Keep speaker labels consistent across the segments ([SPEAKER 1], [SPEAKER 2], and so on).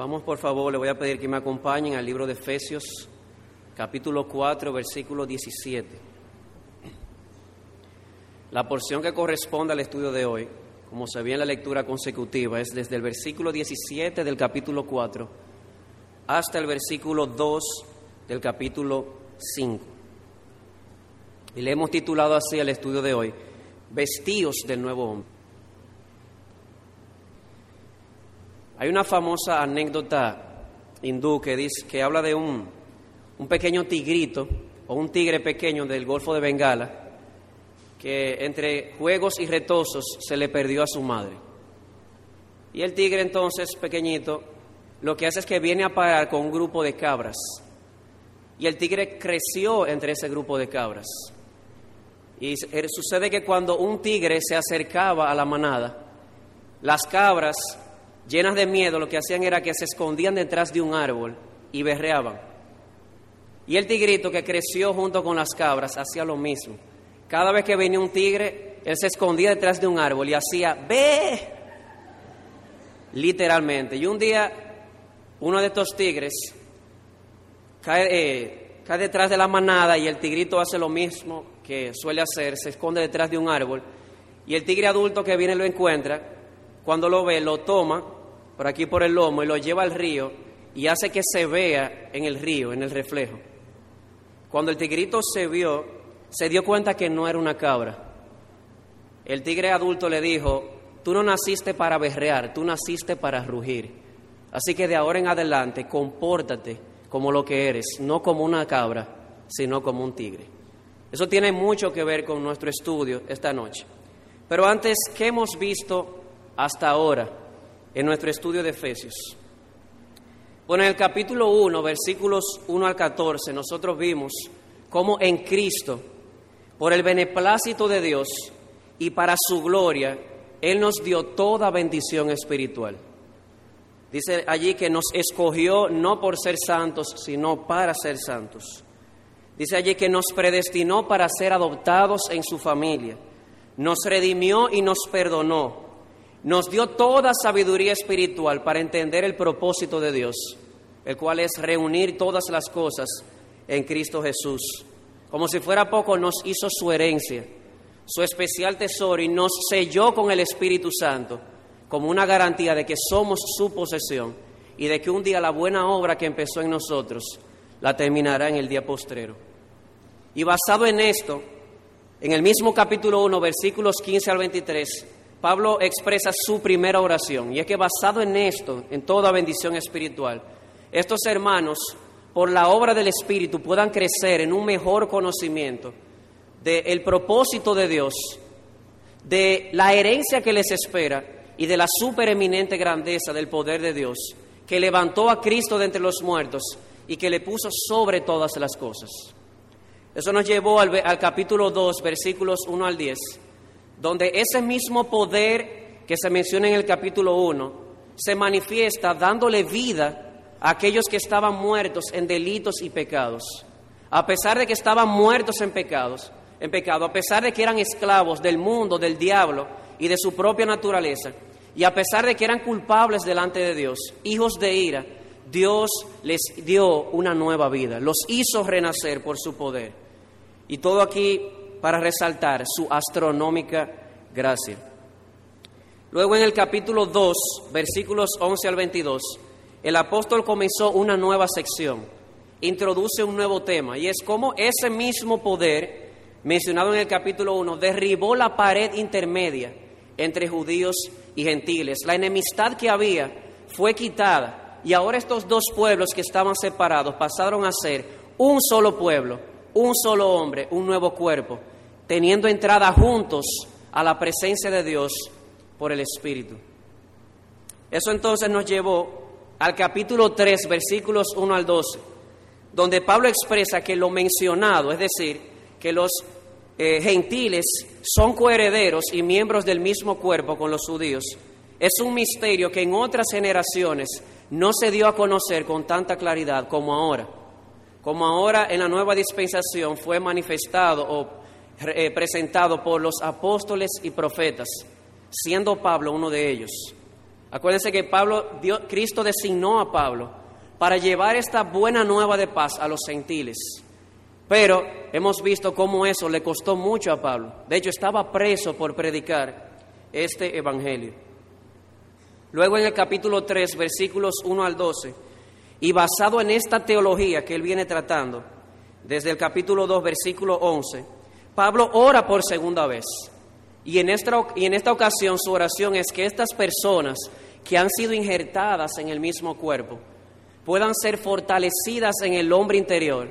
[SPEAKER 1] Vamos por favor, le voy a pedir que me acompañen al libro de Efesios, capítulo 4, versículo 17. La porción que corresponde al estudio de hoy, como se ve en la lectura consecutiva, es desde el versículo 17 del capítulo 4 hasta el versículo 2 del capítulo 5. Y le hemos titulado así al estudio de hoy, Vestidos del Nuevo Hombre. Hay una famosa anécdota hindú que, dice, que habla de un, un pequeño tigrito o un tigre pequeño del Golfo de Bengala que entre juegos y retosos se le perdió a su madre. Y el tigre entonces, pequeñito, lo que hace es que viene a parar con un grupo de cabras. Y el tigre creció entre ese grupo de cabras. Y sucede que cuando un tigre se acercaba a la manada, las cabras llenas de miedo, lo que hacían era que se escondían detrás de un árbol y berreaban. Y el tigrito que creció junto con las cabras hacía lo mismo. Cada vez que venía un tigre, él se escondía detrás de un árbol y hacía ¡ve! Literalmente. Y un día, uno de estos tigres cae, eh, cae detrás de la manada y el tigrito hace lo mismo que suele hacer, se esconde detrás de un árbol. Y el tigre adulto que viene lo encuentra, cuando lo ve, lo toma por aquí por el lomo y lo lleva al río y hace que se vea en el río, en el reflejo. Cuando el tigrito se vio, se dio cuenta que no era una cabra. El tigre adulto le dijo, tú no naciste para berrear, tú naciste para rugir. Así que de ahora en adelante, compórtate como lo que eres, no como una cabra, sino como un tigre. Eso tiene mucho que ver con nuestro estudio esta noche. Pero antes, ¿qué hemos visto hasta ahora en nuestro estudio de Efesios. Bueno, en el capítulo 1, versículos 1 al 14, nosotros vimos cómo en Cristo, por el beneplácito de Dios y para su gloria, Él nos dio toda bendición espiritual. Dice allí que nos escogió no por ser santos, sino para ser santos. Dice allí que nos predestinó para ser adoptados en su familia. Nos redimió y nos perdonó nos dio toda sabiduría espiritual para entender el propósito de Dios, el cual es reunir todas las cosas en Cristo Jesús. Como si fuera poco, nos hizo su herencia, su especial tesoro y nos selló con el Espíritu Santo como una garantía de que somos su posesión y de que un día la buena obra que empezó en nosotros la terminará en el día postrero. Y basado en esto, en el mismo capítulo 1, versículos 15 al 23, Pablo expresa su primera oración, y es que basado en esto, en toda bendición espiritual, estos hermanos, por la obra del Espíritu, puedan crecer en un mejor conocimiento del propósito de Dios, de la herencia que les espera y de la supereminente grandeza del poder de Dios, que levantó a Cristo de entre los muertos y que le puso sobre todas las cosas. Eso nos llevó al, al capítulo 2, versículos 1 al 10 donde ese mismo poder que se menciona en el capítulo 1 se manifiesta dándole vida a aquellos que estaban muertos en delitos y pecados. A pesar de que estaban muertos en pecados, en pecado, a pesar de que eran esclavos del mundo, del diablo y de su propia naturaleza, y a pesar de que eran culpables delante de Dios, hijos de ira, Dios les dio una nueva vida, los hizo renacer por su poder. Y todo aquí para resaltar su astronómica gracia. Luego en el capítulo 2, versículos 11 al 22, el apóstol comenzó una nueva sección, introduce un nuevo tema, y es como ese mismo poder mencionado en el capítulo 1 derribó la pared intermedia entre judíos y gentiles. La enemistad que había fue quitada y ahora estos dos pueblos que estaban separados pasaron a ser un solo pueblo, un solo hombre, un nuevo cuerpo, teniendo entrada juntos a la presencia de Dios por el Espíritu. Eso entonces nos llevó al capítulo 3, versículos 1 al 12, donde Pablo expresa que lo mencionado, es decir, que los eh, gentiles son coherederos y miembros del mismo cuerpo con los judíos, es un misterio que en otras generaciones no se dio a conocer con tanta claridad como ahora. Como ahora en la nueva dispensación fue manifestado o eh, presentado por los apóstoles y profetas, siendo Pablo uno de ellos. Acuérdense que Pablo, Cristo designó a Pablo para llevar esta buena nueva de paz a los gentiles. Pero hemos visto cómo eso le costó mucho a Pablo. De hecho, estaba preso por predicar este evangelio. Luego en el capítulo 3, versículos 1 al 12, y basado en esta teología que él viene tratando, desde el capítulo 2, versículo 11, Pablo ora por segunda vez. Y en, esta, y en esta ocasión su oración es que estas personas que han sido injertadas en el mismo cuerpo puedan ser fortalecidas en el hombre interior.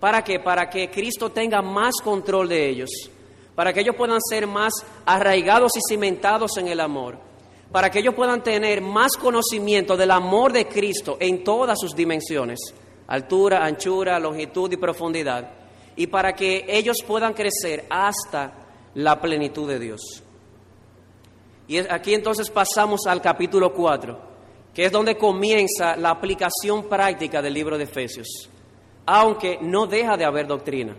[SPEAKER 1] ¿Para qué? Para que Cristo tenga más control de ellos, para que ellos puedan ser más arraigados y cimentados en el amor, para que ellos puedan tener más conocimiento del amor de Cristo en todas sus dimensiones, altura, anchura, longitud y profundidad, y para que ellos puedan crecer hasta la plenitud de Dios. Y aquí entonces pasamos al capítulo 4, que es donde comienza la aplicación práctica del libro de Efesios, aunque no deja de haber doctrina.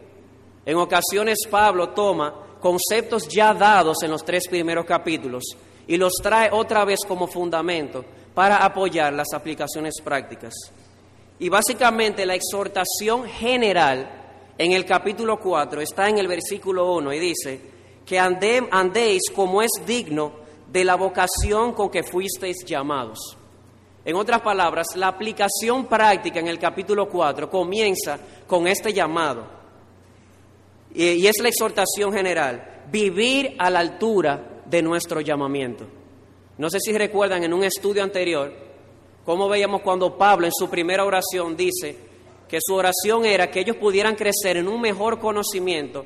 [SPEAKER 1] En ocasiones Pablo toma conceptos ya dados en los tres primeros capítulos y los trae otra vez como fundamento para apoyar las aplicaciones prácticas. Y básicamente la exhortación general en el capítulo 4 está en el versículo 1 y dice que andéis como es digno de la vocación con que fuisteis llamados. En otras palabras, la aplicación práctica en el capítulo 4 comienza con este llamado. Y es la exhortación general, vivir a la altura de nuestro llamamiento. No sé si recuerdan en un estudio anterior cómo veíamos cuando Pablo en su primera oración dice que su oración era que ellos pudieran crecer en un mejor conocimiento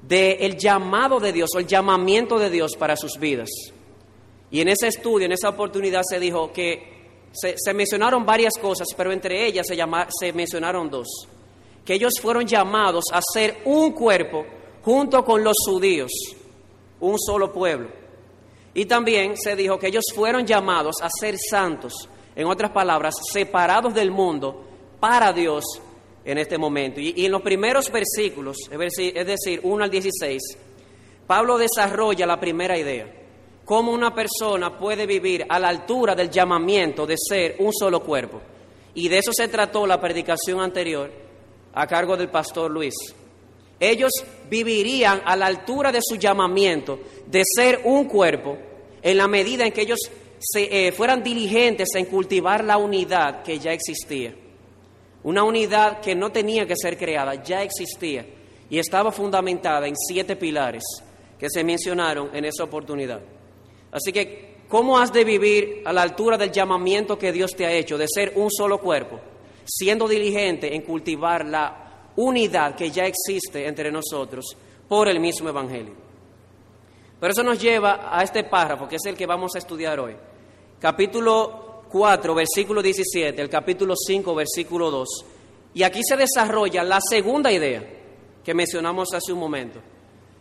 [SPEAKER 1] del llamado de Dios o el llamamiento de Dios para sus vidas. Y en ese estudio, en esa oportunidad se dijo que se, mencionaron varias cosas, pero entre ellas se, se mencionaron dos. Que ellos fueron llamados a ser un cuerpo junto con los judíos, un solo pueblo. Y también se dijo que ellos fueron llamados a ser santos, en otras palabras, separados del mundo para Dios en este momento. Y, en los primeros versículos, es decir, 1 al 16, Pablo desarrolla la primera idea cómo una persona puede vivir a la altura del llamamiento de ser un solo cuerpo. Y de eso se trató la predicación anterior a cargo del pastor Luis. Ellos vivirían a la altura de su llamamiento de ser un cuerpo en la medida en que ellos se, eh, fueran diligentes en cultivar la unidad que ya existía. Una unidad que no tenía que ser creada, ya existía y estaba fundamentada en siete pilares que se mencionaron en esa oportunidad. Así que, ¿cómo has de vivir a la altura del llamamiento que Dios te ha hecho de ser un solo cuerpo, siendo diligente en cultivar la unidad que ya existe entre nosotros por el mismo Evangelio? Pero eso nos lleva a este párrafo, que es el que vamos a estudiar hoy. Capítulo 4, versículo 17, el capítulo 5, versículo 2. Y aquí se desarrolla la segunda idea que mencionamos hace un momento.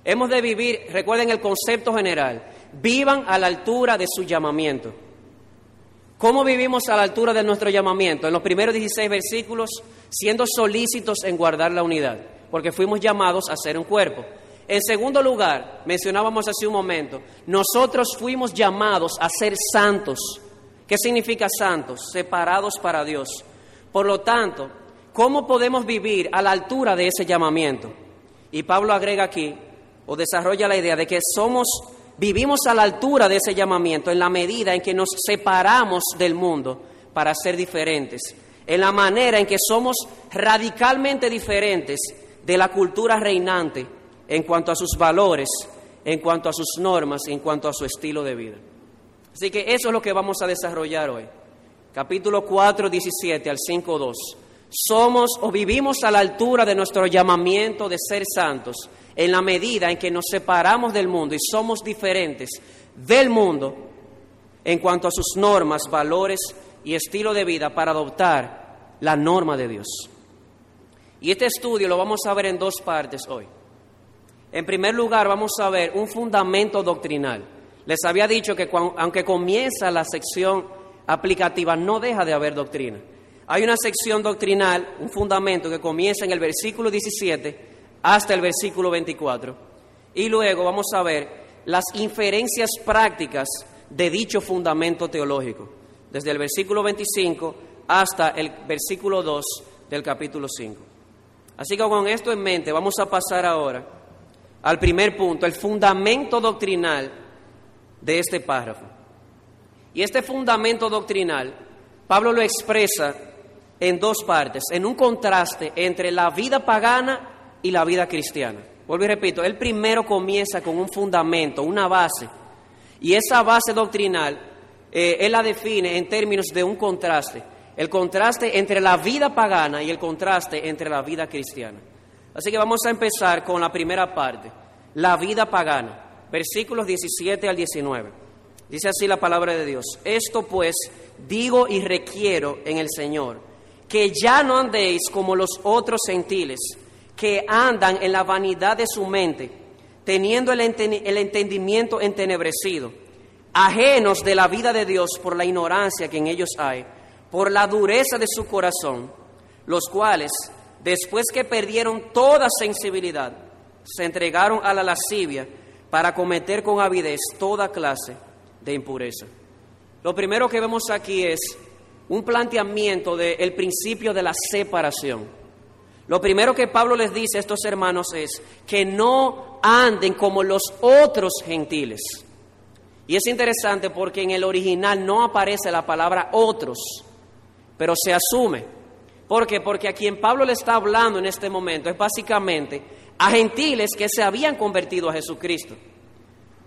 [SPEAKER 1] Hemos de vivir, recuerden el concepto general, vivan a la altura de su llamamiento. ¿Cómo vivimos a la altura de nuestro llamamiento? En los primeros 16 versículos, siendo solícitos en guardar la unidad, porque fuimos llamados a ser un cuerpo. En segundo lugar, mencionábamos hace un momento, nosotros fuimos llamados a ser santos. ¿Qué significa santos? Separados para Dios. Por lo tanto, ¿cómo podemos vivir a la altura de ese llamamiento? Y Pablo agrega aquí, o desarrolla la idea de que somos Vivimos a la altura de ese llamamiento en la medida en que nos separamos del mundo para ser diferentes, en la manera en que somos radicalmente diferentes de la cultura reinante en cuanto a sus valores, en cuanto a sus normas, en cuanto a su estilo de vida. Así que eso es lo que vamos a desarrollar hoy. Capítulo 4, 17 al 5, 2. Somos o vivimos a la altura de nuestro llamamiento de ser santos en la medida en que nos separamos del mundo y somos diferentes del mundo en cuanto a sus normas, valores y estilo de vida para adoptar la norma de Dios. Y este estudio lo vamos a ver en dos partes hoy. En primer lugar, vamos a ver un fundamento doctrinal. Les había dicho que aunque comienza la sección aplicativa, no deja de haber doctrina. Hay una sección doctrinal, un fundamento que comienza en el versículo 17 hasta el versículo 24. Y luego vamos a ver las inferencias prácticas de dicho fundamento teológico, desde el versículo 25 hasta el versículo 2 del capítulo 5. Así que con esto en mente vamos a pasar ahora al primer punto, el fundamento doctrinal de este párrafo. Y este fundamento doctrinal, Pablo lo expresa en dos partes, en un contraste entre la vida pagana y la vida cristiana. Vuelvo y repito, él primero comienza con un fundamento, una base, y esa base doctrinal, eh, él la define en términos de un contraste, el contraste entre la vida pagana y el contraste entre la vida cristiana. Así que vamos a empezar con la primera parte, la vida pagana, versículos 17 al 19. Dice así la palabra de Dios, esto pues digo y requiero en el Señor, que ya no andéis como los otros gentiles, que andan en la vanidad de su mente, teniendo el, entendimiento entenebrecido, ajenos de la vida de Dios por la ignorancia que en ellos hay, por la dureza de su corazón, los cuales, después que perdieron toda sensibilidad, se entregaron a la lascivia para cometer con avidez toda clase de impureza. Lo primero que vemos aquí es un planteamiento del principio de la separación. Lo primero que Pablo les dice a estos hermanos es que no anden como los otros gentiles. Y es interesante porque en el original no aparece la palabra otros, pero se asume. ¿Por qué? Porque a quien Pablo le está hablando en este momento es básicamente a gentiles que se habían convertido a Jesucristo.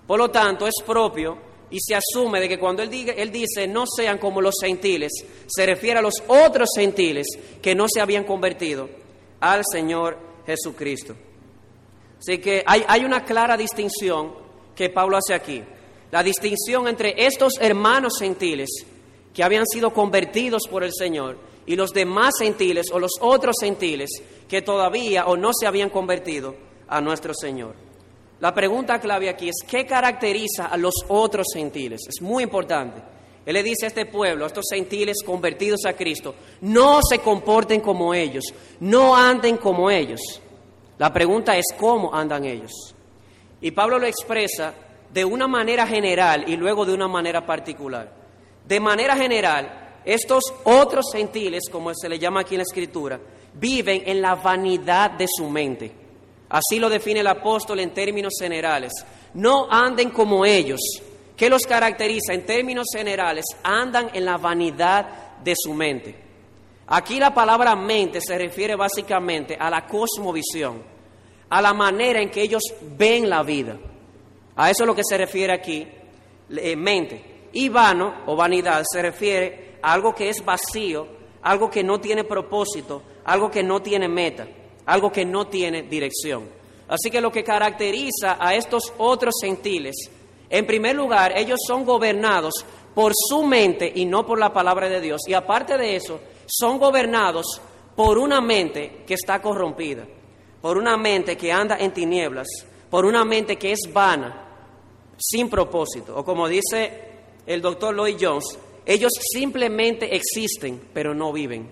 [SPEAKER 1] Por lo tanto, es propio y se asume de que cuando él, dice no sean como los gentiles, se refiere a los otros gentiles que no se habían convertido al Señor Jesucristo. Así que hay una clara distinción que Pablo hace aquí. La distinción entre estos hermanos gentiles que habían sido convertidos por el Señor y los demás gentiles o los otros gentiles que todavía o no se habían convertido a nuestro Señor. La pregunta clave aquí es, ¿qué caracteriza a los otros gentiles? Es muy importante. Él le dice a este pueblo, a estos gentiles convertidos a Cristo, no se comporten como ellos, no anden como ellos. La pregunta es cómo andan ellos. Y Pablo lo expresa de una manera general y luego de una manera particular. De manera general, estos otros gentiles, como se le llama aquí en la Escritura, viven en la vanidad de su mente. Así lo define el apóstol en términos generales. No anden como ellos, ¿Qué los caracteriza? En términos generales, andan en la vanidad de su mente. Aquí la palabra mente se refiere básicamente a la cosmovisión, a la manera en que ellos ven la vida. A eso es lo que se refiere aquí, eh, mente. Y vano o vanidad se refiere algo que es vacío, algo que no tiene propósito, algo que no tiene meta, algo que no tiene dirección. Así que lo que caracteriza a estos otros gentiles en primer lugar, ellos son gobernados por su mente y no por la palabra de Dios. Y aparte de eso, son gobernados por una mente que está corrompida, por una mente que anda en tinieblas, por una mente que es vana, sin propósito. O como dice el doctor Lloyd Jones, ellos simplemente existen, pero no viven.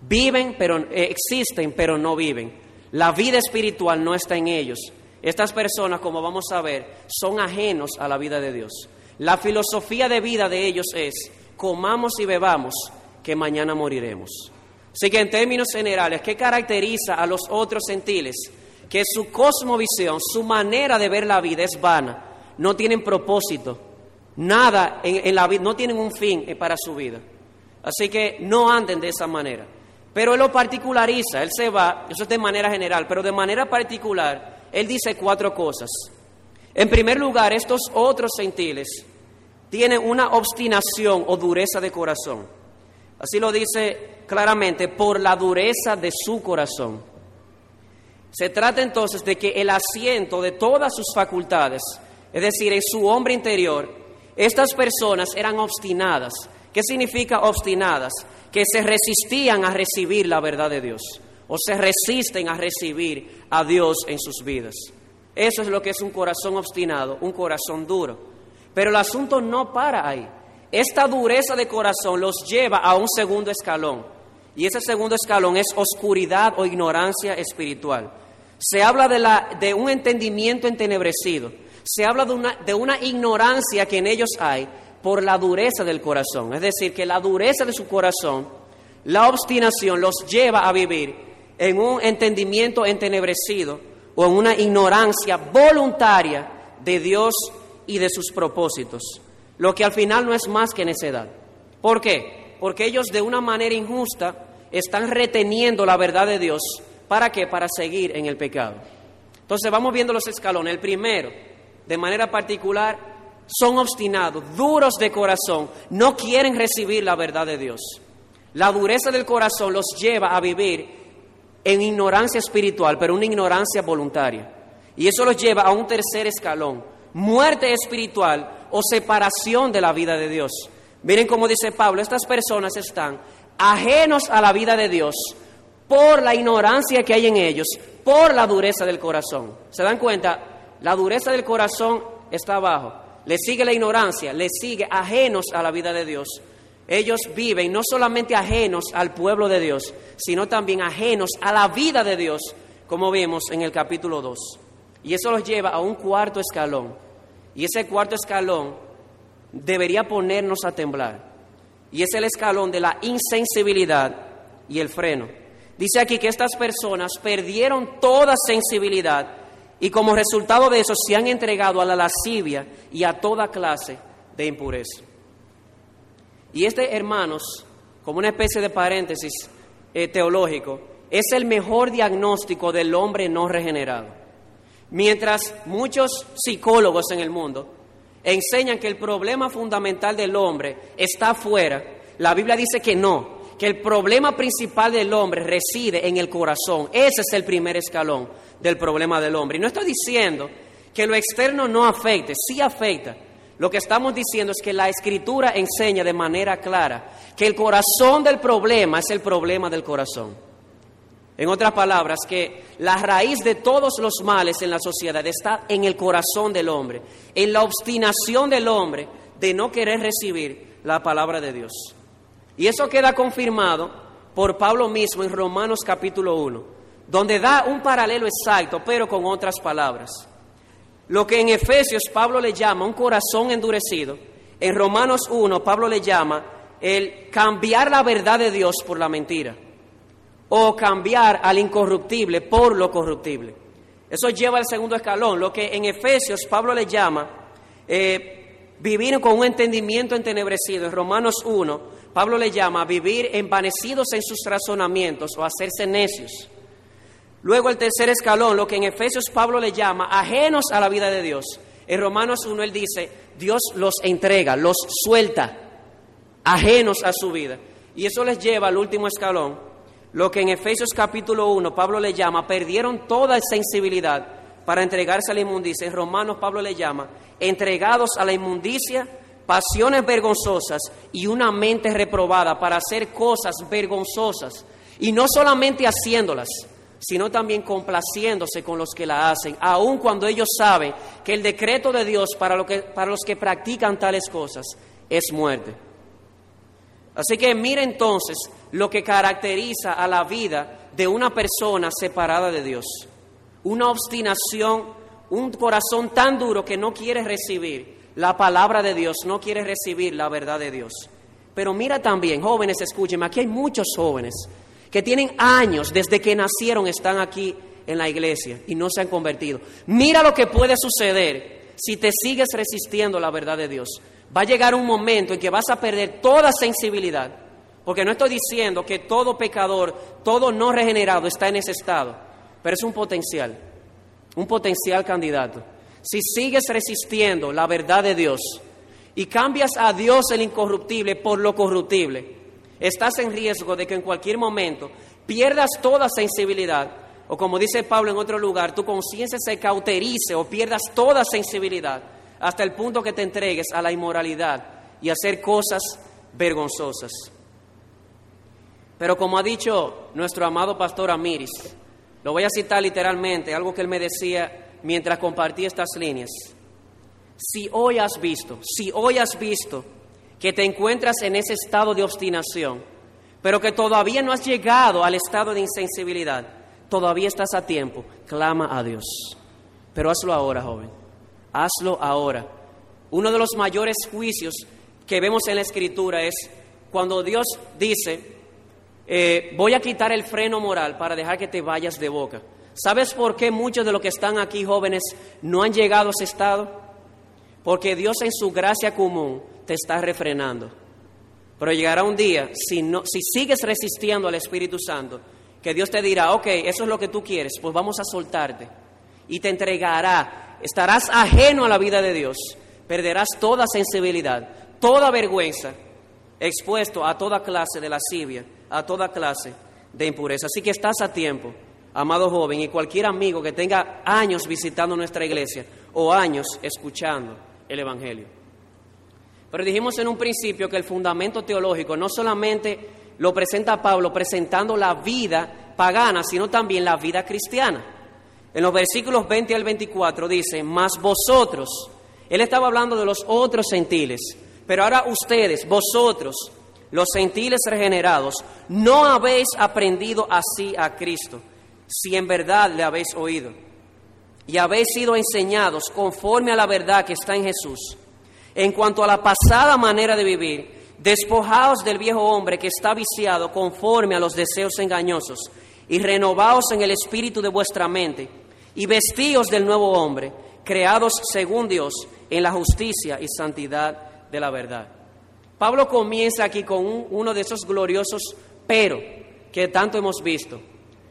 [SPEAKER 1] Viven, pero eh, existen, pero no viven. La vida espiritual no está en ellos. Estas personas, como vamos a ver, son ajenos a la vida de Dios. La filosofía de vida de ellos es, comamos y bebamos, que mañana moriremos. Así que en términos generales, ¿qué caracteriza a los otros gentiles? Que su cosmovisión, su manera de ver la vida es vana, no tienen propósito, nada en, la vida, no tienen un fin para su vida. Así que no anden de esa manera. Pero él lo particulariza, él se va, eso es de manera general, pero de manera particular, él dice cuatro cosas. En primer lugar, estos otros gentiles tienen una obstinación o dureza de corazón. Así lo dice claramente, por la dureza de su corazón. Se trata entonces de que el asiento de todas sus facultades, es decir, en su hombre interior, estas personas eran obstinadas. ¿Qué significa obstinadas? Que se resistían a recibir la verdad de Dios o se resisten a recibir a Dios en sus vidas. Eso es lo que es un corazón obstinado, un corazón duro. Pero el asunto no para ahí. Esta dureza de corazón los lleva a un segundo escalón. Y ese segundo escalón es oscuridad o ignorancia espiritual. Se habla de, de un entendimiento entenebrecido. Se habla de una, de una ignorancia que en ellos hay por la dureza del corazón. Es decir, que la dureza de su corazón, la obstinación, los lleva a vivir en un entendimiento entenebrecido o en una ignorancia voluntaria de Dios y de sus propósitos, lo que al final no es más que necedad. ¿Por qué? Porque ellos de una manera injusta están reteniendo la verdad de Dios. ¿Para qué? Para seguir en el pecado. Entonces vamos viendo los escalones. El primero, de manera particular, son obstinados, duros de corazón, no quieren recibir la verdad de Dios. La dureza del corazón los lleva a vivir en ignorancia espiritual, pero una ignorancia voluntaria. Y eso los lleva a un tercer escalón, muerte espiritual o separación de la vida de Dios. Miren cómo dice Pablo, estas personas están ajenos a la vida de Dios por la ignorancia que hay en ellos, por la dureza del corazón. ¿Se dan cuenta? La dureza del corazón está abajo. Le sigue la ignorancia, le sigue ajenos a la vida de Dios. Ellos viven no solamente ajenos al pueblo de Dios, sino también ajenos a la vida de Dios, como vemos en el capítulo 2. Y eso los lleva a un cuarto escalón. Y ese cuarto escalón debería ponernos a temblar. Y es el escalón de la insensibilidad y el freno. Dice aquí que estas personas perdieron toda sensibilidad y como resultado de eso se han entregado a la lascivia y a toda clase de impureza. Y este, hermanos, como una especie de paréntesis eh, teológico, es el mejor diagnóstico del hombre no regenerado. Mientras muchos psicólogos en el mundo enseñan que el problema fundamental del hombre está afuera, la Biblia dice que no, que el problema principal del hombre reside en el corazón. Ese es el primer escalón del problema del hombre. Y no estoy diciendo que lo externo no afecte, sí afecta. Lo que estamos diciendo es que la escritura enseña de manera clara que el corazón del problema es el problema del corazón. En otras palabras, que la raíz de todos los males en la sociedad está en el corazón del hombre, en la obstinación del hombre de no querer recibir la palabra de Dios. Y eso queda confirmado por Pablo mismo en Romanos capítulo 1, donde da un paralelo exacto, pero con otras palabras. Lo que en Efesios Pablo le llama un corazón endurecido, en Romanos 1 Pablo le llama el cambiar la verdad de Dios por la mentira o cambiar al incorruptible por lo corruptible. Eso lleva al segundo escalón, lo que en Efesios Pablo le llama eh, vivir con un entendimiento entenebrecido. En Romanos 1, Pablo le llama vivir envanecidos en sus razonamientos o hacerse necios. Luego el tercer escalón, lo que en Efesios Pablo le llama ajenos a la vida de Dios. En Romanos 1 él dice, Dios los entrega, los suelta, ajenos a su vida. Y eso les lleva al último escalón, lo que en Efesios capítulo 1 Pablo le llama, perdieron toda sensibilidad para entregarse a la inmundicia. En Romanos Pablo le llama, entregados a la inmundicia, pasiones vergonzosas y una mente reprobada para hacer cosas vergonzosas. Y no solamente haciéndolas, sino también complaciéndose con los que la hacen, aun cuando ellos saben que el decreto de Dios para, que, para los que practican tales cosas es muerte. Así que mire entonces lo que caracteriza a la vida de una persona separada de Dios. Una obstinación, un corazón tan duro que no quiere recibir la palabra de Dios, no quiere recibir la verdad de Dios. Pero mira también, jóvenes, escúchenme, aquí hay muchos jóvenes que tienen años desde que nacieron, están aquí en la iglesia y no se han convertido. Mira lo que puede suceder si te sigues resistiendo la verdad de Dios va a llegar un momento en que vas a perder toda sensibilidad, porque no estoy diciendo que todo pecador, todo no regenerado está en ese estado, pero es un potencial, un potencial candidato. Si sigues resistiendo la verdad de Dios y cambias a Dios el incorruptible por lo corruptible, estás en riesgo de que en cualquier momento pierdas toda sensibilidad, o como dice Pablo en otro lugar, tu conciencia se cauterice o pierdas toda sensibilidad hasta el punto que te entregues a la inmoralidad y a hacer cosas vergonzosas. Pero como ha dicho nuestro amado pastor Amiris, lo voy a citar literalmente, algo que él me decía mientras compartía estas líneas. Si hoy has visto, si hoy has visto que te encuentras en ese estado de obstinación, pero que todavía no has llegado al estado de insensibilidad, todavía estás a tiempo, clama a Dios. Pero hazlo ahora, joven. hazlo ahora. Uno de los mayores juicios que vemos en la Escritura es cuando Dios dice, eh, voy a quitar el freno moral para dejar que te vayas de boca. ¿Sabes por qué muchos de los que están aquí jóvenes no han llegado a ese estado? Porque Dios en su gracia común te está refrenando. Pero llegará un día, si, no, si sigues resistiendo al Espíritu Santo, que Dios te dirá, ok, eso es lo que tú quieres, pues vamos a soltarte. Y te entregará, estarás ajeno a la vida de Dios, perderás toda sensibilidad, toda vergüenza, expuesto a toda clase de lascivia, a toda clase de impureza. Así que estás a tiempo, amado joven, y cualquier amigo que tenga años visitando nuestra iglesia o años escuchando el Evangelio. Pero dijimos en un principio que el fundamento teológico no solamente lo presenta Pablo presentando la vida pagana, sino también la vida cristiana. En los versículos 20 al 24 dice, mas vosotros, él estaba hablando de los otros gentiles, pero ahora ustedes, vosotros, los gentiles regenerados, no habéis aprendido así a Cristo, si en verdad le habéis oído, y habéis sido enseñados conforme a la verdad que está en Jesús en cuanto a la pasada manera de vivir, despojaos del viejo hombre que está viciado conforme a los deseos engañosos, y renovaos en el espíritu de vuestra mente, y vestíos del nuevo hombre, creados según Dios en la justicia y santidad de la verdad. Pablo comienza aquí con uno de esos gloriosos pero que tanto hemos visto.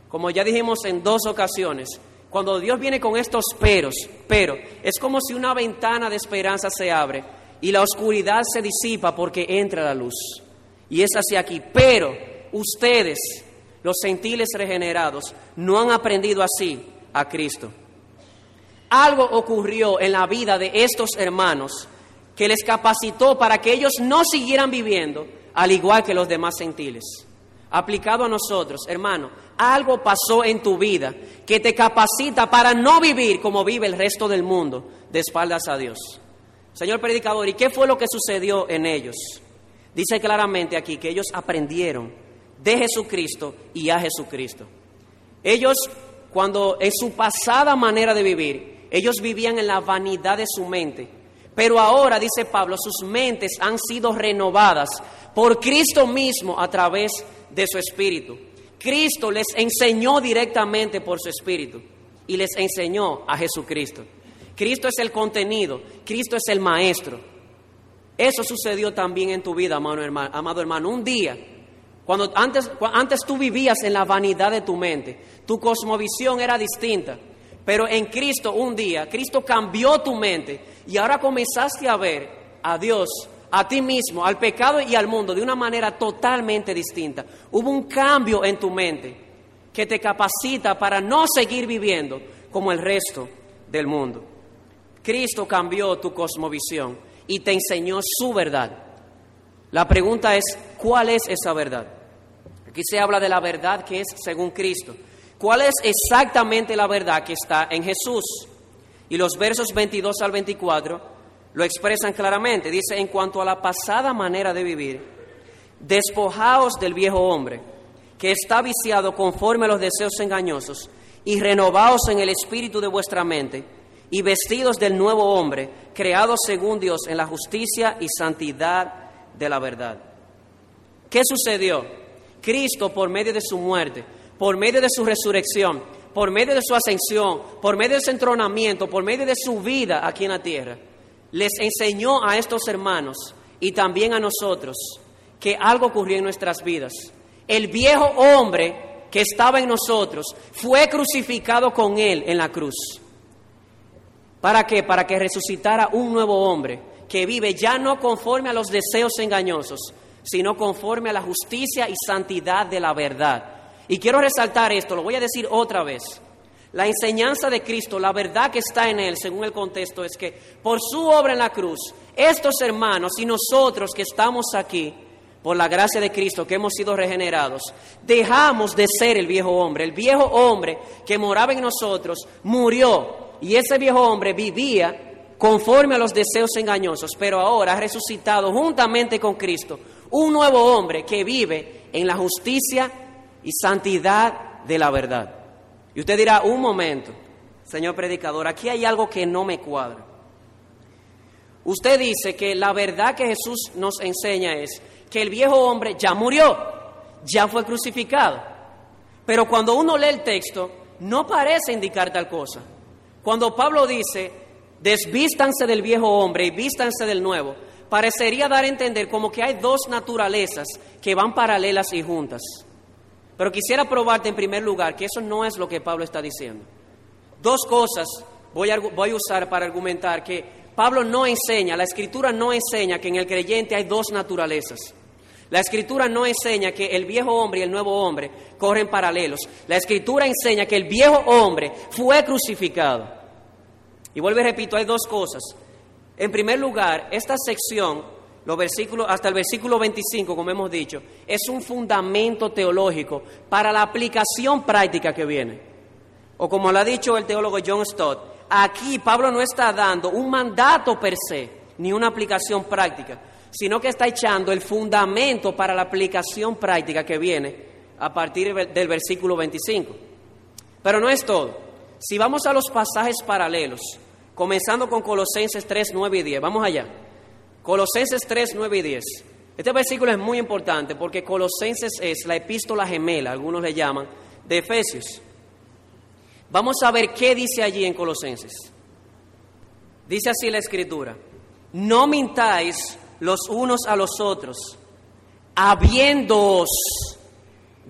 [SPEAKER 1] Como ya dijimos en dos ocasiones, cuando Dios viene con estos peros, pero es como si una ventana de esperanza se abre y la oscuridad se disipa porque entra la luz. Y es hacia aquí. Pero ustedes, los gentiles regenerados, no han aprendido así a Cristo. Algo ocurrió en la vida de estos hermanos que les capacitó para que ellos no siguieran viviendo al igual que los demás gentiles. Aplicado a nosotros, hermano, algo pasó en tu vida que te capacita para no vivir como vive el resto del mundo, de espaldas a Dios. Señor predicador, ¿y qué fue lo que sucedió en ellos? Dice claramente aquí que ellos aprendieron de Jesucristo y a Jesucristo. Ellos, cuando en su pasada manera de vivir, ellos vivían en la vanidad de su mente. Pero ahora, dice Pablo, sus mentes han sido renovadas por Cristo mismo a través de su Espíritu. Cristo les enseñó directamente por su Espíritu y les enseñó a Jesucristo. Cristo es el contenido, Cristo es el maestro. Eso sucedió también en tu vida, amado hermano. Amado hermano. Un día, cuando antes, antes tú vivías en la vanidad de tu mente, tu cosmovisión era distinta. Pero en Cristo un día, Cristo cambió tu mente y ahora comenzaste a ver a Dios, a ti mismo, al pecado y al mundo de una manera totalmente distinta. Hubo un cambio en tu mente que te capacita para no seguir viviendo como el resto del mundo. Cristo cambió tu cosmovisión y te enseñó su verdad. La pregunta es, ¿cuál es esa verdad? Aquí se habla de la verdad que es según Cristo. ¿Cuál es exactamente la verdad que está en Jesús? Y los versos 22 al 24 lo expresan claramente. Dice, en cuanto a la pasada manera de vivir, despojaos del viejo hombre, que está viciado conforme a los deseos engañosos, y renovaos en el espíritu de vuestra mente y vestidos del nuevo hombre, creados según Dios en la justicia y santidad de la verdad. ¿Qué sucedió? Cristo, por medio de su muerte, por medio de su resurrección, por medio de su ascensión, por medio de su entronamiento, por medio de su vida aquí en la tierra, les enseñó a estos hermanos y también a nosotros que algo ocurrió en nuestras vidas. El viejo hombre que estaba en nosotros fue crucificado con él en la cruz. ¿Para qué? Para que resucitara un nuevo hombre que vive ya no conforme a los deseos engañosos, sino conforme a la justicia y santidad de la verdad. Y quiero resaltar esto, lo voy a decir otra vez. La enseñanza de Cristo, la verdad que está en Él, según el contexto, es que por su obra en la cruz, estos hermanos y nosotros que estamos aquí, por la gracia de Cristo, que hemos sido regenerados, dejamos de ser el viejo hombre. El viejo hombre que moraba en nosotros murió y ese viejo hombre vivía conforme a los deseos engañosos, pero ahora ha resucitado juntamente con Cristo un nuevo hombre que vive en la justicia y santidad de la verdad. Y usted dirá, un momento, señor predicador, aquí hay algo que no me cuadra. usted dice que la verdad que Jesús nos enseña es que el viejo hombre ya murió, ya fue crucificado. Pero cuando uno lee el texto, no parece indicar tal cosa. Cuando Pablo dice, desvístanse del viejo hombre y vístanse del nuevo, parecería dar a entender como que hay dos naturalezas que van paralelas y juntas. Pero quisiera probarte en primer lugar que eso no es lo que Pablo está diciendo. Dos cosas voy a, voy a usar para argumentar que Pablo no enseña, la escritura no enseña que en el creyente hay dos naturalezas. La escritura no enseña que el viejo hombre y el nuevo hombre corren paralelos. La escritura enseña que el viejo hombre fue crucificado. Y vuelvo y repito, hay dos cosas. En primer lugar, esta sección, los versículos, hasta el versículo 25, como hemos dicho, es un fundamento teológico para la aplicación práctica que viene. O como lo ha dicho el teólogo John Stott, aquí Pablo no está dando un mandato per se, ni una aplicación práctica, sino que está echando el fundamento para la aplicación práctica que viene a partir del versículo 25. Pero no es todo. Si vamos a los pasajes paralelos, comenzando con Colosenses 3, 9 y 10. Vamos allá. Colosenses 3, 9 y 10. Este versículo es muy importante porque Colosenses es la epístola gemela, algunos le llaman, de Efesios. Vamos a ver qué dice allí en Colosenses. Dice así la escritura, no mintáis los unos a los otros, habiéndoos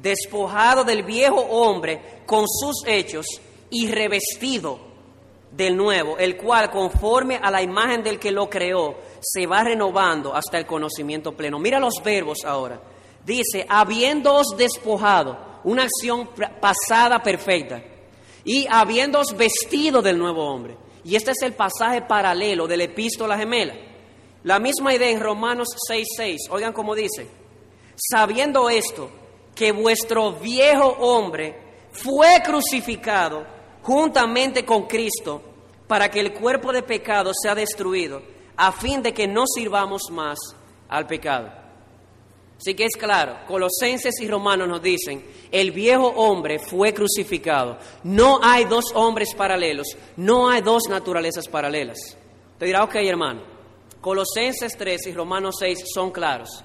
[SPEAKER 1] despojado del viejo hombre con sus hechos y revestido del nuevo, el cual conforme a la imagen del que lo creó, se va renovando hasta el conocimiento pleno. Mira los verbos ahora. Dice, habiéndoos despojado, una acción pasada perfecta, y habiéndoos vestido del nuevo hombre. Y este es el pasaje paralelo de la epístola gemela. La misma idea en Romanos 6:6. Oigan cómo dice, sabiendo esto, que vuestro viejo hombre fue crucificado juntamente con Cristo para que el cuerpo de pecado sea destruido, a fin de que no sirvamos más al pecado. Así que es claro, Colosenses y Romanos nos dicen, el viejo hombre fue crucificado. No hay dos hombres paralelos, no hay dos naturalezas paralelas. Te dirá, ok hermano, Colosenses 3 y Romanos 6 son claros,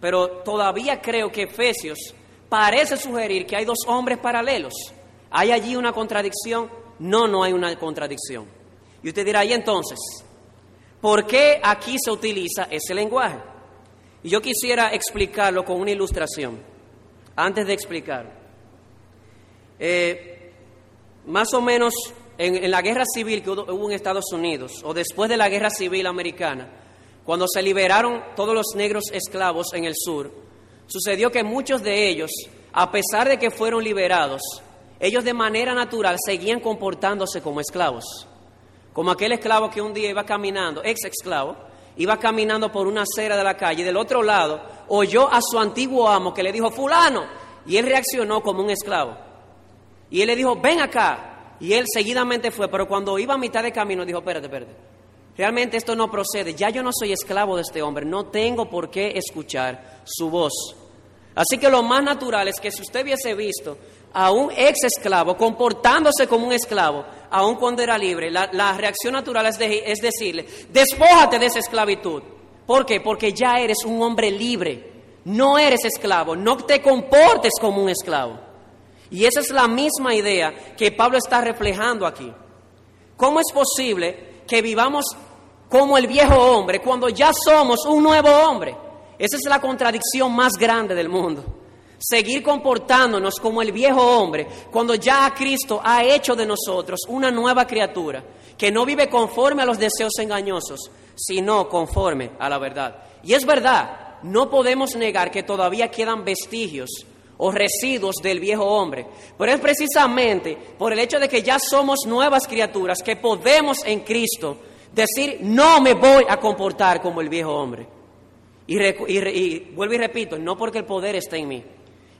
[SPEAKER 1] pero todavía creo que Efesios parece sugerir que hay dos hombres paralelos. ¿Hay allí una contradicción? No, no hay una contradicción. Y usted dirá, ¿y entonces? ¿Por qué aquí se utiliza ese lenguaje? Y yo quisiera explicarlo con una ilustración, antes de explicarlo. Eh, más o menos en, en, la guerra civil que hubo en Estados Unidos, o después de la guerra civil americana, cuando se liberaron todos los negros esclavos en el sur, sucedió que muchos de ellos, a pesar de que fueron liberados, ellos de manera natural seguían comportándose como esclavos. Como aquel esclavo que un día iba caminando, ex esclavo, iba caminando por una acera de la calle y del otro lado oyó a su antiguo amo que le dijo, fulano, y él reaccionó como un esclavo. Y él le dijo, ven acá. Y él seguidamente fue, pero cuando iba a mitad de camino dijo, espérate, espérate. Realmente esto no procede. Ya yo no soy esclavo de este hombre. No tengo por qué escuchar su voz. Así que lo más natural es que si usted hubiese visto a un ex esclavo comportándose como un esclavo, aun cuando era libre, la, reacción natural es, es decirle, despójate de esa esclavitud. ¿Por qué? Porque ya eres un hombre libre, no eres esclavo, no te comportes como un esclavo. Y esa es la misma idea que Pablo está reflejando aquí. ¿Cómo es posible que vivamos como el viejo hombre cuando ya somos un nuevo hombre? Esa es la contradicción más grande del mundo seguir comportándonos como el viejo hombre cuando ya Cristo ha hecho de nosotros una nueva criatura que no vive conforme a los deseos engañosos, sino conforme a la verdad. Y es verdad, no podemos negar que todavía quedan vestigios o residuos del viejo hombre, pero es precisamente por el hecho de que ya somos nuevas criaturas que podemos en Cristo decir, no me voy a comportar como el viejo hombre. Y, y vuelvo y repito, no porque el poder está en mí,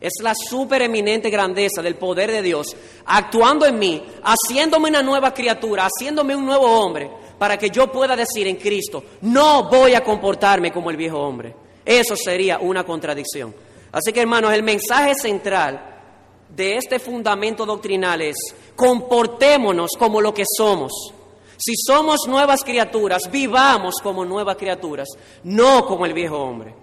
[SPEAKER 1] es la supereminente grandeza del poder de Dios actuando en mí, haciéndome una nueva criatura, haciéndome un nuevo hombre, para que yo pueda decir en Cristo, no voy a comportarme como el viejo hombre. Eso sería una contradicción. Así que hermanos, el mensaje central de este fundamento doctrinal es, comportémonos como lo que somos. Si somos nuevas criaturas, vivamos como nuevas criaturas, no como el viejo hombre.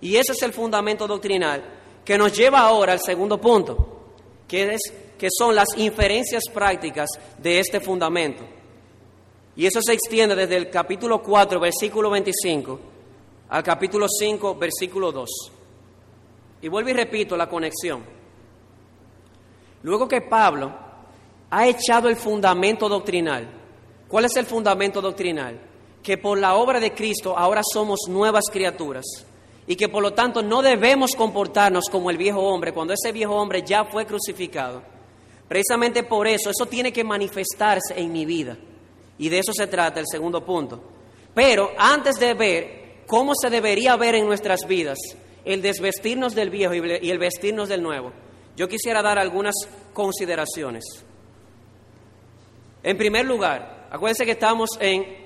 [SPEAKER 1] Y ese es el fundamento doctrinal que nos lleva ahora al segundo punto, que, es, que son las inferencias prácticas de este fundamento. Y eso se extiende desde el capítulo 4, versículo 25, al capítulo 5, versículo 2. Y vuelvo y repito la conexión. Luego que Pablo ha echado el fundamento doctrinal, ¿cuál es el fundamento doctrinal? Que por la obra de Cristo ahora somos nuevas criaturas y que por lo tanto no debemos comportarnos como el viejo hombre cuando ese viejo hombre ya fue crucificado. Precisamente por eso, eso tiene que manifestarse en mi vida. Y de eso se trata el segundo punto. Pero antes de ver cómo se debería ver en nuestras vidas el desvestirnos del viejo y el vestirnos del nuevo, yo quisiera dar algunas consideraciones. En primer lugar, acuérdense que estamos en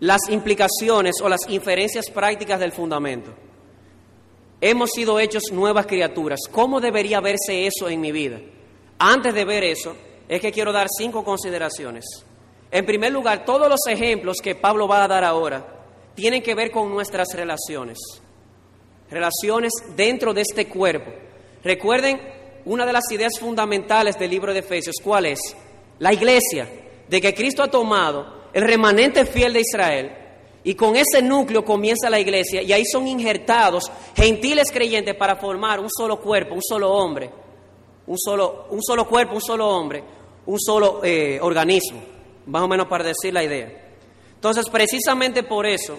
[SPEAKER 1] las implicaciones o las inferencias prácticas del fundamento. Hemos sido hechos nuevas criaturas. ¿Cómo debería verse eso en mi vida? Antes de ver eso, es que quiero dar cinco consideraciones. En primer lugar, todos los ejemplos que Pablo va a dar ahora tienen que ver con nuestras relaciones. Relaciones dentro de este cuerpo. Recuerden una de las ideas fundamentales del libro de Efesios, ¿cuál es? La iglesia, de que Cristo ha tomado el remanente fiel de Israel y con ese núcleo comienza la iglesia y ahí son injertados gentiles creyentes para formar un solo cuerpo, un solo hombre, un solo, un solo cuerpo, un solo hombre, un solo eh, organismo, más o menos para decir la idea. Entonces, precisamente por eso,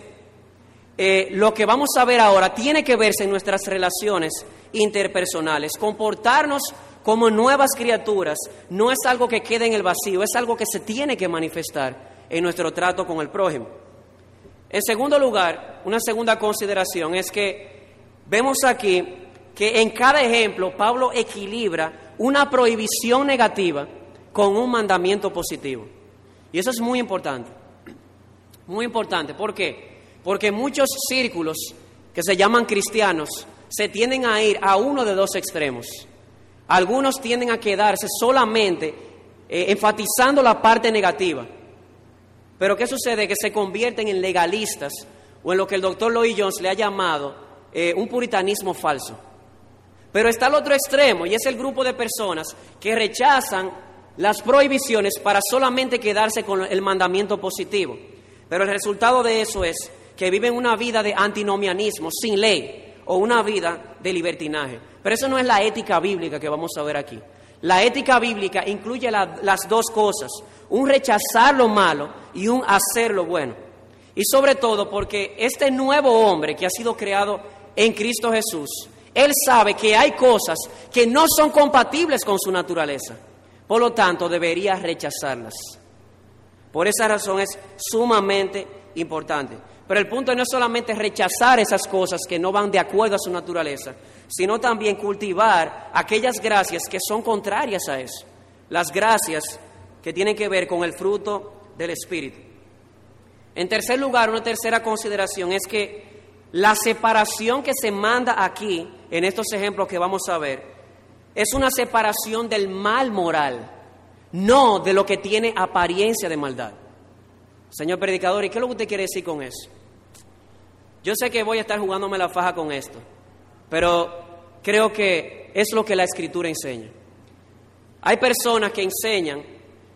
[SPEAKER 1] eh, lo que vamos a ver ahora tiene que verse en nuestras relaciones interpersonales. Comportarnos como nuevas criaturas no es algo que quede en el vacío, es algo que se tiene que manifestar en nuestro trato con el prójimo. En segundo lugar, una segunda consideración es que vemos aquí que en cada ejemplo Pablo equilibra una prohibición negativa con un mandamiento positivo. Y eso es muy importante. Muy importante. ¿Por qué? Porque muchos círculos que se llaman cristianos se tienden a ir a uno de dos extremos. Algunos tienden a quedarse solamente eh, enfatizando la parte negativa pero ¿qué sucede? Que se convierten en legalistas o en lo que el doctor Lloyd Jones le ha llamado eh, un puritanismo falso. Pero está el otro extremo y es el grupo de personas que rechazan las prohibiciones para solamente quedarse con el mandamiento positivo. Pero el resultado de eso es que viven una vida de antinomianismo, sin ley, o una vida de libertinaje. Pero eso no es la ética bíblica que vamos a ver aquí. La ética bíblica incluye las dos cosas, un rechazar lo malo y un hacer lo bueno. Y sobre todo porque este nuevo hombre que ha sido creado en Cristo Jesús, él sabe que hay cosas que no son compatibles con su naturaleza. Por lo tanto, debería rechazarlas. Por esa razón es sumamente importante. Pero el punto no es solamente rechazar esas cosas que no van de acuerdo a su naturaleza, sino también cultivar aquellas gracias que son contrarias a eso. Las gracias que tienen que ver con el fruto del Espíritu. En tercer lugar, una tercera consideración es que la separación que se manda aquí, en estos ejemplos que vamos a ver, es una separación del mal moral, no de lo que tiene apariencia de maldad. Señor predicador, ¿y qué es lo que usted quiere decir con eso? Yo sé que voy a estar jugándome la faja con esto, pero creo que es lo que la escritura enseña. Hay personas que enseñan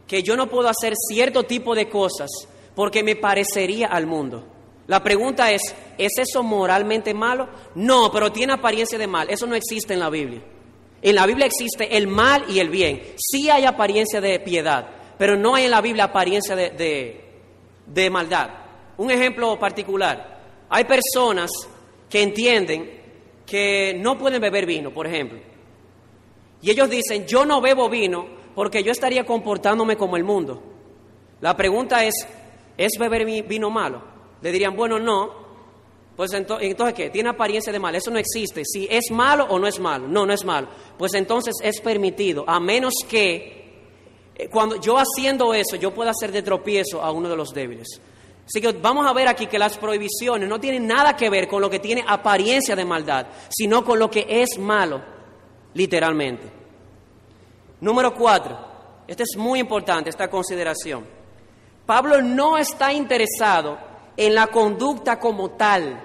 [SPEAKER 1] que yo no puedo hacer cierto tipo de cosas porque me parecería al mundo. La pregunta es, ¿es eso moralmente malo? No, pero tiene apariencia de mal. Eso no existe en la Biblia. En la Biblia existe el mal y el bien. Sí hay apariencia de piedad, pero no hay en la Biblia apariencia de, de maldad. Un ejemplo particular, hay personas que entienden que no pueden beber vino, por ejemplo. Y ellos dicen, yo no bebo vino porque yo estaría comportándome como el mundo. La pregunta es, ¿es beber vino malo? Le dirían, bueno, no. Pues entonces, ¿qué? Tiene apariencia de mal. Eso no existe. Si es malo o no es malo. No, no es malo. Pues entonces es permitido, a menos que cuando yo haciendo eso, yo pueda hacer de tropiezo a uno de los débiles. Así que vamos a ver aquí que las prohibiciones no tienen nada que ver con lo que tiene apariencia de maldad, sino con lo que es malo, literalmente. Número cuatro, esta es muy importante, esta consideración. Pablo no está interesado en la conducta como tal.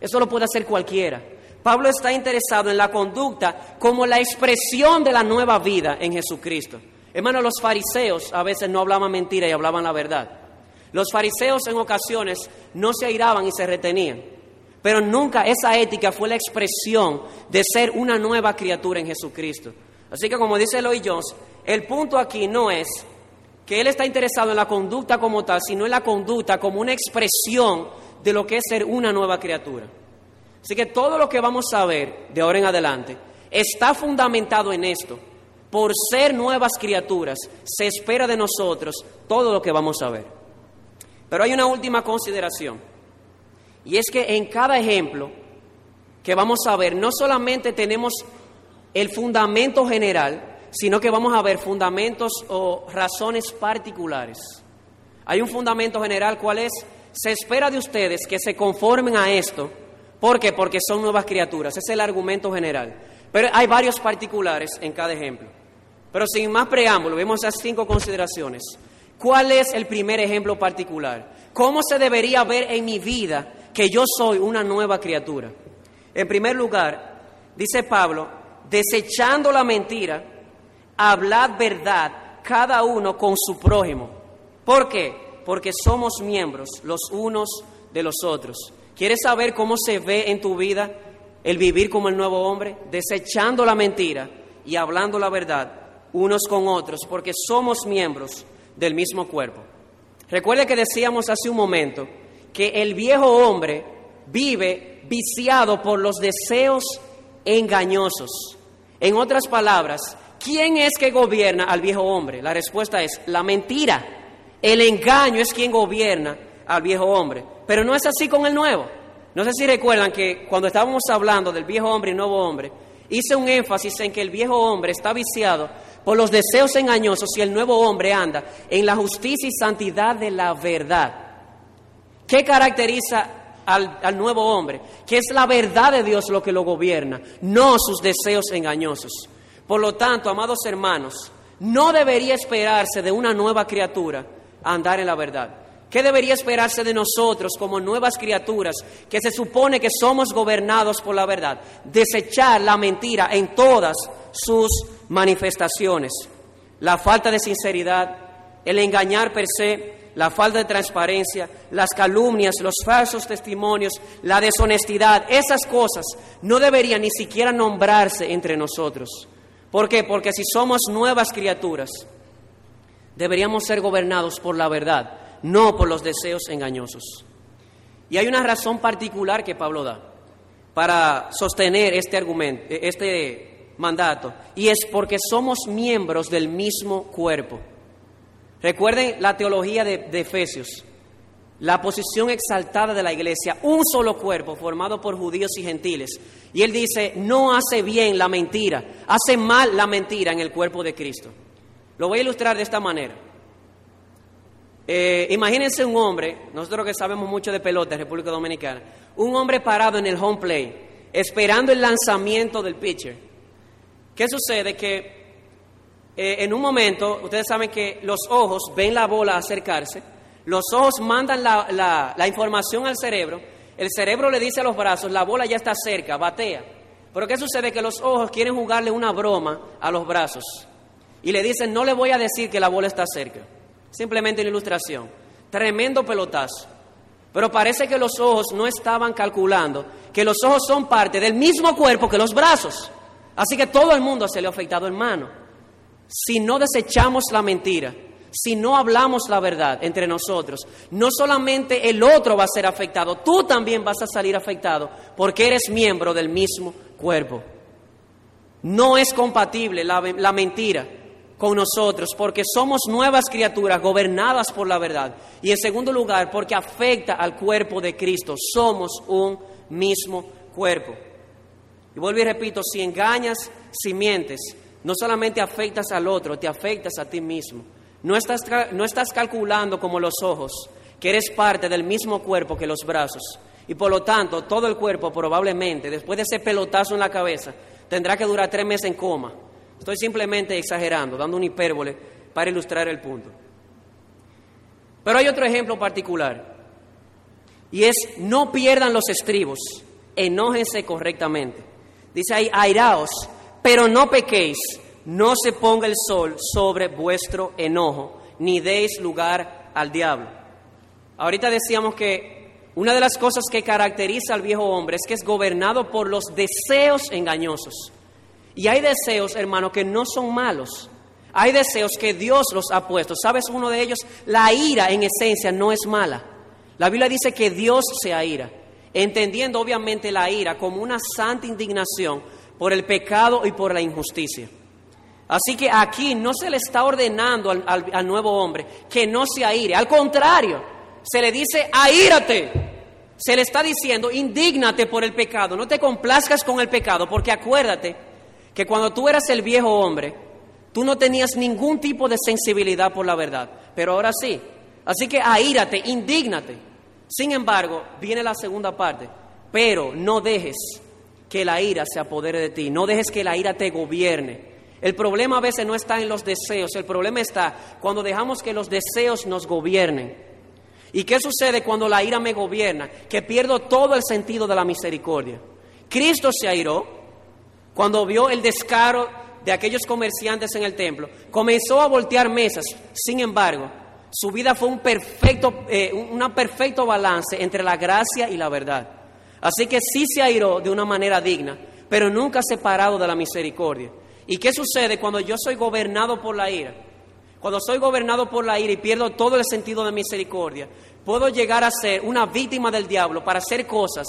[SPEAKER 1] Eso lo puede hacer cualquiera. Pablo está interesado en la conducta como la expresión de la nueva vida en Jesucristo. Hermano, los fariseos a veces no hablaban mentira y hablaban la verdad. Los fariseos en ocasiones no se airaban y se retenían, pero nunca esa ética fue la expresión de ser una nueva criatura en Jesucristo. Así que como dice Eloy Jones, el punto aquí no es que él está interesado en la conducta como tal, sino en la conducta como una expresión de lo que es ser una nueva criatura. Así que todo lo que vamos a ver de ahora en adelante está fundamentado en esto. Por ser nuevas criaturas, se espera de nosotros todo lo que vamos a ver. Pero hay una última consideración, y es que en cada ejemplo que vamos a ver, no solamente tenemos el fundamento general, sino que vamos a ver fundamentos o razones particulares. Hay un fundamento general, ¿cuál es? Se espera de ustedes que se conformen a esto. ¿Por qué? Porque son nuevas criaturas. Es el argumento general. Pero hay varios particulares en cada ejemplo. Pero sin más preámbulo, vemos esas cinco consideraciones. ¿Cuál es el primer ejemplo particular? ¿Cómo se debería ver en mi vida que yo soy una nueva criatura? En primer lugar, dice Pablo, desechando la mentira, hablad verdad cada uno con su prójimo. ¿Por qué? Porque somos miembros los unos de los otros. ¿Quieres saber cómo se ve en tu vida el vivir como el nuevo hombre? Desechando la mentira y hablando la verdad unos con otros, porque somos miembros del mismo cuerpo. Recuerde que decíamos hace un momento que el viejo hombre vive viciado por los deseos engañosos. En otras palabras, ¿quién es que gobierna al viejo hombre? La respuesta es la mentira. El engaño es quien gobierna al viejo hombre. Pero no es así con el nuevo. No sé si recuerdan que cuando estábamos hablando del viejo hombre y nuevo hombre, hice un énfasis en que el viejo hombre está viciado por los deseos engañosos y el nuevo hombre anda en la justicia y santidad de la verdad. ¿Qué caracteriza al, al, nuevo hombre? Que es la verdad de Dios lo que lo gobierna, no sus deseos engañosos. Por lo tanto, amados hermanos, no debería esperarse de una nueva criatura andar en la verdad. ¿Qué debería esperarse de nosotros como nuevas criaturas que se supone que somos gobernados por la verdad? Desechar la mentira en todas sus manifestaciones. La falta de sinceridad, el engañar per se, la falta de transparencia, las calumnias, los falsos testimonios, la deshonestidad, esas cosas no deberían ni siquiera nombrarse entre nosotros. ¿Por qué? Porque si somos nuevas criaturas, deberíamos ser gobernados por la verdad, no por los deseos engañosos. Y hay una razón particular que Pablo da para sostener este argumento, este mandato, y es porque somos miembros del mismo cuerpo. Recuerden la teología de, de Efesios, la posición exaltada de la iglesia, un solo cuerpo formado por judíos y gentiles. Y él dice, no hace bien la mentira, hace mal la mentira en el cuerpo de Cristo. Lo voy a ilustrar de esta manera. Eh, imagínense un hombre, nosotros que sabemos mucho de pelota en República Dominicana, un hombre parado en el home play, esperando el lanzamiento del pitcher. ¿Qué sucede? Que eh, en un momento, ustedes saben que los ojos ven la bola acercarse, los ojos mandan la, la, información al cerebro, el cerebro le dice a los brazos, la bola ya está cerca, batea. Pero ¿qué sucede? Que los ojos quieren jugarle una broma a los brazos y le dicen, no le voy a decir que la bola está cerca, simplemente una ilustración. Tremendo pelotazo. Pero parece que los ojos no estaban calculando que los ojos son parte del mismo cuerpo que los brazos. Así que todo el mundo se le ha afectado en mano. Si no desechamos la mentira, si no hablamos la verdad entre nosotros, no solamente el otro va a ser afectado, tú también vas a salir afectado porque eres miembro del mismo cuerpo. No es compatible la, la mentira con nosotros porque somos nuevas criaturas gobernadas por la verdad. Y en segundo lugar, porque afecta al cuerpo de Cristo. Somos un mismo cuerpo. Y vuelvo y repito, si engañas, si mientes, no solamente afectas al otro, te afectas a ti mismo. No estás, no estás calculando como los ojos, que eres parte del mismo cuerpo que los brazos. Y por lo tanto, todo el cuerpo probablemente, después de ese pelotazo en la cabeza, tendrá que durar tres meses en coma. Estoy simplemente exagerando, dando un hipérbole para ilustrar el punto. Pero hay otro ejemplo particular. Y es, no pierdan los estribos, enójense correctamente. Dice ahí, airaos, pero no pequéis, no se ponga el sol sobre vuestro enojo, ni deis lugar al diablo. Ahorita decíamos que una de las cosas que caracteriza al viejo hombre es que es gobernado por los deseos engañosos. Y hay deseos, hermano, que no son malos. Hay deseos que Dios los ha puesto. ¿Sabes uno de ellos? La ira en esencia no es mala. La Biblia dice que Dios se aira, entendiendo obviamente la ira como una santa indignación por el pecado y por la injusticia. Así que aquí no se le está ordenando al, nuevo hombre que no se aire, al contrario, se le dice aírate. Se le está diciendo, indígnate por el pecado, no te complazcas con el pecado, porque acuérdate que cuando tú eras el viejo hombre, tú no tenías ningún tipo de sensibilidad por la verdad, pero ahora sí. Así que aírate, indígnate. Sin embargo, viene la segunda parte, pero no dejes que la ira se apodere de ti, no dejes que la ira te gobierne. El problema a veces no está en los deseos, el problema está cuando dejamos que los deseos nos gobiernen. ¿Y qué sucede cuando la ira me gobierna? Que pierdo todo el sentido de la misericordia. Cristo se airó cuando vio el descaro de aquellos comerciantes en el templo, comenzó a voltear mesas, sin embargo, su vida fue un perfecto, eh, perfecto balance entre la gracia y la verdad. Así que sí se airó de una manera digna, pero nunca separado de la misericordia. ¿Y qué sucede cuando yo soy gobernado por la ira? Cuando soy gobernado por la ira y pierdo todo el sentido de misericordia, puedo llegar a ser una víctima del diablo para hacer cosas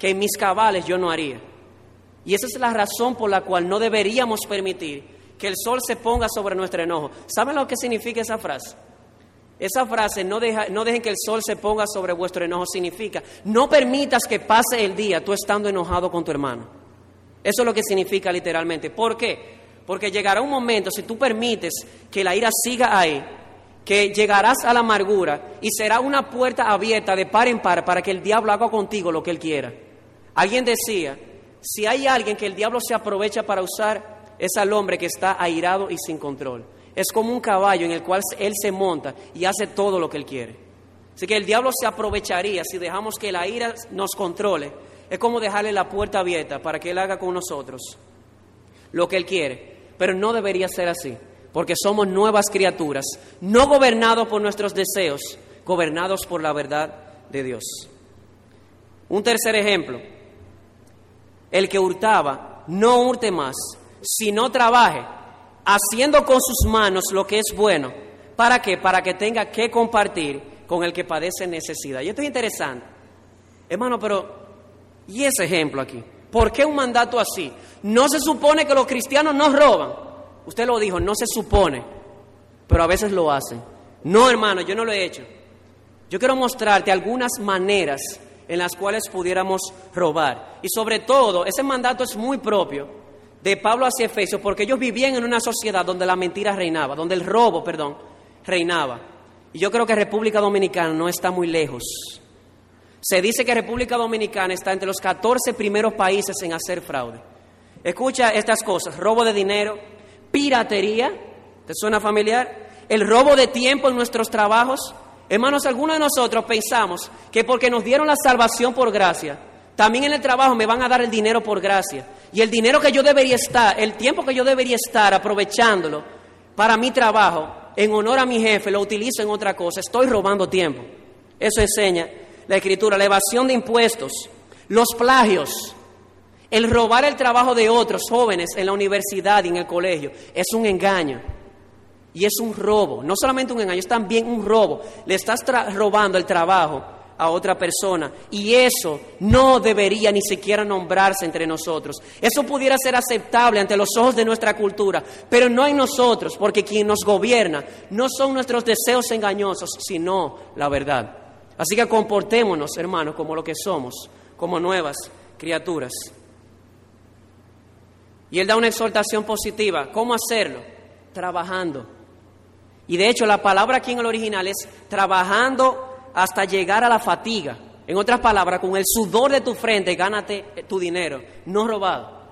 [SPEAKER 1] que en mis cabales yo no haría. Y esa es la razón por la cual no deberíamos permitir que el sol se ponga sobre nuestro enojo. ¿Saben lo que significa esa frase? Esa frase, no, no dejen que el sol se ponga sobre vuestro enojo, significa, no permitas que pase el día tú estando enojado con tu hermano. Eso es lo que significa literalmente. ¿Por qué? Porque llegará un momento, si tú permites que la ira siga ahí, que llegarás a la amargura y será una puerta abierta de par en par para que el diablo haga contigo lo que él quiera. Alguien decía, si hay alguien que el diablo se aprovecha para usar, es al hombre que está airado y sin control. Es como un caballo en el cual él se monta y hace todo lo que él quiere. Así que el diablo se aprovecharía si dejamos que la ira nos controle. Es como dejarle la puerta abierta para que él haga con nosotros lo que él quiere. Pero no debería ser así, porque somos nuevas criaturas, no gobernados por nuestros deseos, gobernados por la verdad de Dios. Un tercer ejemplo, el que hurtaba, no hurte más, sino trabaje haciendo con sus manos lo que es bueno. ¿Para qué? Para que tenga que compartir con el que padece necesidad. Y esto es interesante. Hermano, pero ¿y ese ejemplo aquí? ¿Por qué un mandato así? No se supone que los cristianos no roban. Usted lo dijo, no se supone, pero a veces lo hacen. No, hermano, yo no lo he hecho. Yo quiero mostrarte algunas maneras en las cuales pudiéramos robar. Y sobre todo, ese mandato es muy propio de Pablo hacia Efesios, porque ellos vivían en una sociedad donde la mentira reinaba, donde el robo, perdón, reinaba. Y yo creo que República Dominicana no está muy lejos. Se dice que República Dominicana está entre los 14 primeros países en hacer fraude. Escucha estas cosas, robo de dinero, piratería, ¿te suena familiar? El robo de tiempo en nuestros trabajos. Hermanos, algunos de nosotros pensamos que porque nos dieron la salvación por gracia, también en el trabajo me van a dar el dinero por gracia. Y el dinero que yo debería estar, el tiempo que yo debería estar aprovechándolo para mi trabajo, en honor a mi jefe, lo utilizo en otra cosa. Estoy robando tiempo. Eso enseña la escritura, la evasión de impuestos, los plagios, el robar el trabajo de otros jóvenes en la universidad y en el colegio. Es un engaño. Y es un robo. No solamente un engaño, es también un robo. Le estás robando el trabajo a otra persona. Y eso no debería ni siquiera nombrarse entre nosotros. Eso pudiera ser aceptable ante los ojos de nuestra cultura, pero no en nosotros, porque quien nos gobierna no son nuestros deseos engañosos, sino la verdad. Así que comportémonos, hermanos, como lo que somos, como nuevas criaturas. Y él da una exhortación positiva. ¿Cómo hacerlo? Trabajando. Y de hecho la palabra aquí en el original es trabajando hasta llegar a la fatiga. En otras palabras, con el sudor de tu frente, gánate tu dinero, no robado.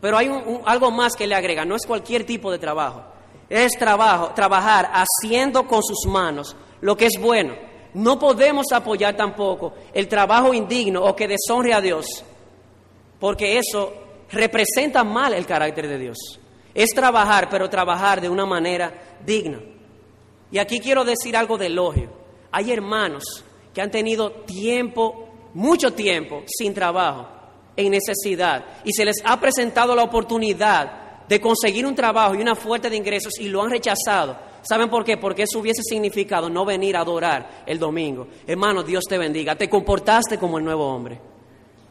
[SPEAKER 1] Pero hay algo más que le agrega, no es cualquier tipo de trabajo. Es trabajo, trabajar haciendo con sus manos lo que es bueno. No podemos apoyar tampoco el trabajo indigno o que deshonre a Dios, porque eso representa mal el carácter de Dios. Es trabajar, pero trabajar de una manera digna. Y aquí quiero decir algo de elogio. Hay hermanos que han tenido tiempo, mucho tiempo, sin trabajo, en necesidad, y se les ha presentado la oportunidad de conseguir un trabajo y una fuente de ingresos y lo han rechazado. ¿Saben por qué? Porque eso hubiese significado no venir a adorar el domingo. Hermano, Dios te bendiga. Te comportaste como el nuevo hombre.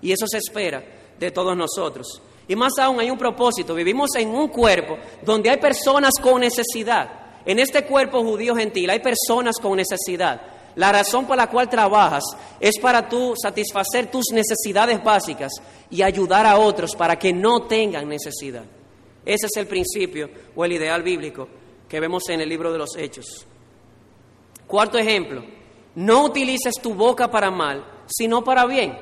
[SPEAKER 1] Y eso se espera de todos nosotros. Y más aún hay un propósito. Vivimos en un cuerpo donde hay personas con necesidad. En este cuerpo judío gentil hay personas con necesidad. La razón por la cual trabajas es para tú satisfacer tus necesidades básicas y ayudar a otros para que no tengan necesidad. Ese es el principio o el ideal bíblico que vemos en el libro de los Hechos. Cuarto ejemplo, no utilices tu boca para mal, sino para bien.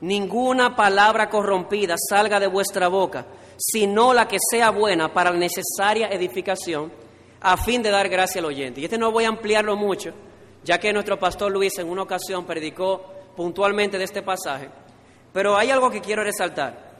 [SPEAKER 1] Ninguna palabra corrompida salga de vuestra boca, sino la que sea buena para la necesaria edificación, a fin de dar gracia al oyente. Y este no voy a ampliarlo mucho, ya que nuestro pastor Luis en una ocasión predicó puntualmente de este pasaje, pero hay algo que quiero resaltar.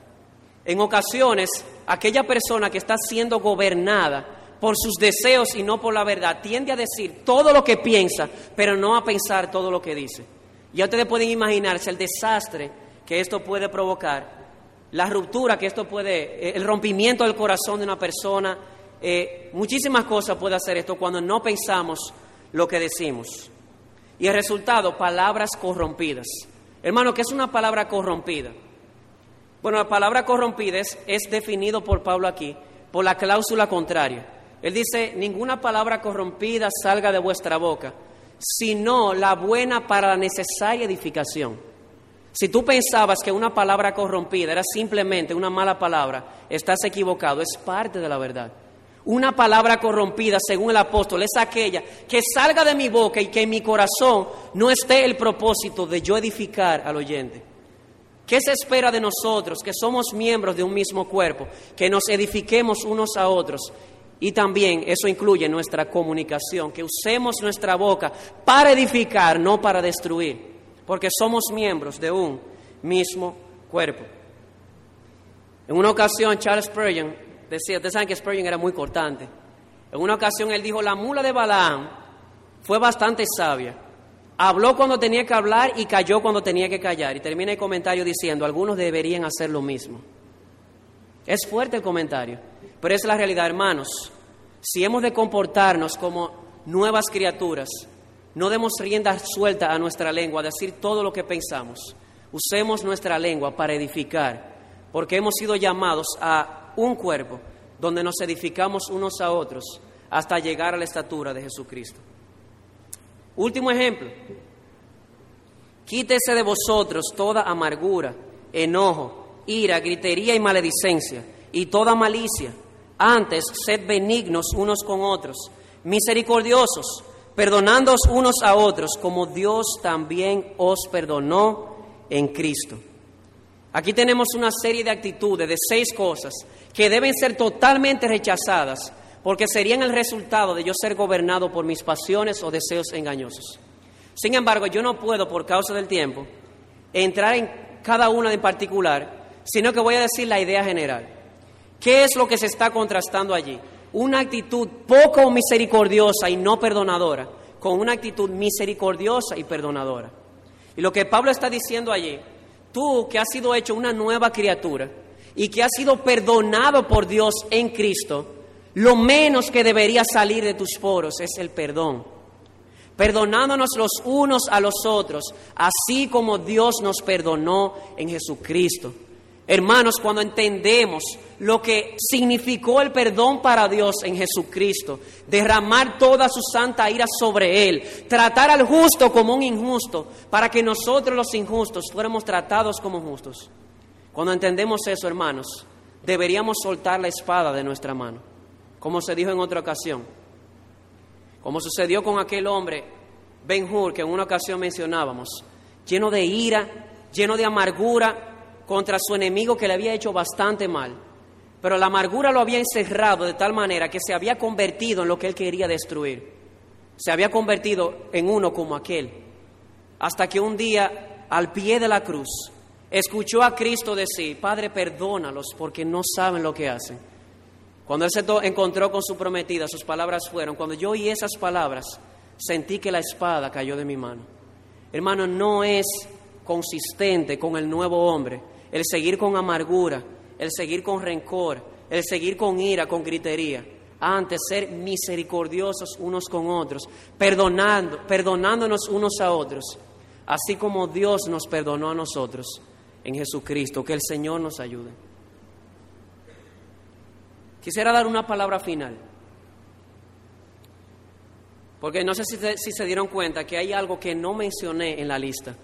[SPEAKER 1] En ocasiones, aquella persona que está siendo gobernada por sus deseos y no por la verdad, tiende a decir todo lo que piensa, pero no a pensar todo lo que dice. Ya ustedes pueden imaginarse el desastre que esto puede provocar, la ruptura que esto puede, el rompimiento del corazón de una persona, eh, muchísimas cosas puede hacer esto cuando no pensamos lo que decimos. Y el resultado, palabras corrompidas. Hermano, ¿qué es una palabra corrompida? Bueno, la palabra corrompida es, es definido por Pablo aquí por la cláusula contraria. Él dice, ninguna palabra corrompida salga de vuestra boca, sino la buena para la necesaria edificación. Si tú pensabas que una palabra corrompida era simplemente una mala palabra, estás equivocado, es parte de la verdad. Una palabra corrompida, según el apóstol, es aquella que salga de mi boca y que en mi corazón no esté el propósito de yo edificar al oyente. ¿Qué se espera de nosotros, que somos miembros de un mismo cuerpo, que nos edifiquemos unos a otros? Y también eso incluye nuestra comunicación, que usemos nuestra boca para edificar, no para destruir, porque somos miembros de un mismo cuerpo. En una ocasión, Charles Spurgeon decía, ustedes saben que Spurgeon era muy cortante. En una ocasión él dijo, la mula de Balaam fue bastante sabia. Habló cuando tenía que hablar y cayó cuando tenía que callar. Y termina el comentario diciendo, algunos deberían hacer lo mismo. Es fuerte el comentario, pero es la realidad, hermanos. Si hemos de comportarnos como nuevas criaturas, no demos rienda suelta a nuestra lengua, a decir todo lo que pensamos. Usemos nuestra lengua para edificar, porque hemos sido llamados a un cuerpo donde nos edificamos unos a otros hasta llegar a la estatura de Jesucristo. Último ejemplo. Quítese de vosotros toda amargura, enojo, ira, gritería y maledicencia, y toda malicia. Antes, sed benignos unos con otros, misericordiosos, perdonándoos unos a otros, como Dios también os perdonó en Cristo. Aquí tenemos una serie de actitudes, de seis cosas, que deben ser totalmente rechazadas, porque serían el resultado de yo ser gobernado por mis pasiones o deseos engañosos. Sin embargo, yo no puedo, por causa del tiempo, entrar en cada una en particular, sino que voy a decir la idea general. ¿Qué es lo que se está contrastando allí? Una actitud poco misericordiosa y no perdonadora, con una actitud misericordiosa y perdonadora. Y lo que Pablo está diciendo allí tú que has sido hecho una nueva criatura y que has sido perdonado por Dios en Cristo, lo menos que debería salir de tus poros es el perdón. Perdonándonos los unos a los otros, así como Dios nos perdonó en Jesucristo. Hermanos, cuando entendemos lo que significó el perdón para Dios en Jesucristo, derramar toda su santa ira sobre Él, tratar al justo como un injusto, para que nosotros los injustos fuéramos tratados como justos. Cuando entendemos eso, hermanos, deberíamos soltar la espada de nuestra mano, como se dijo en otra ocasión, como sucedió con aquel hombre, Ben Hur, que en una ocasión mencionábamos, lleno de ira, lleno de amargura, contra su enemigo que le había hecho bastante mal. Pero la amargura lo había encerrado de tal manera que se había convertido en lo que él quería destruir. se había convertido en uno como aquel, hasta que un día, al pie de la cruz, escuchó a Cristo decir, Padre, perdónalos porque no saben lo que hacen. Cuando él se encontró con su prometida, sus palabras fueron, cuando yo oí esas palabras, sentí que la espada cayó de mi mano. Hermano, no es consistente con el nuevo hombre el seguir con amargura, el seguir con rencor, el seguir con ira, con gritería. Antes ser misericordiosos unos con otros, perdonando, perdonándonos unos a otros, así como Dios nos perdonó a nosotros en Jesucristo. Que el Señor nos ayude. Quisiera dar una palabra final. Porque no sé si, si, se dieron cuenta que hay algo que no mencioné en la lista.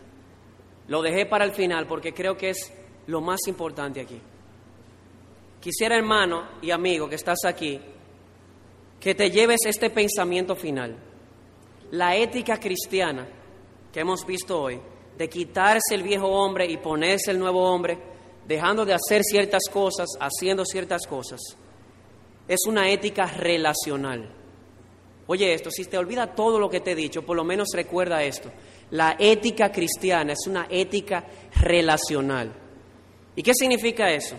[SPEAKER 1] Lo dejé para el final porque creo que es lo más importante aquí. Quisiera, hermano y amigo que estás aquí, que te lleves este pensamiento final. La ética cristiana que hemos visto hoy, de quitarse el viejo hombre y ponerse el nuevo hombre, dejando de hacer ciertas cosas, haciendo ciertas cosas, es una ética relacional. Oye esto, si te olvida todo lo que te he dicho, por lo menos recuerda esto. La ética cristiana es una ética relacional. ¿Y qué significa eso?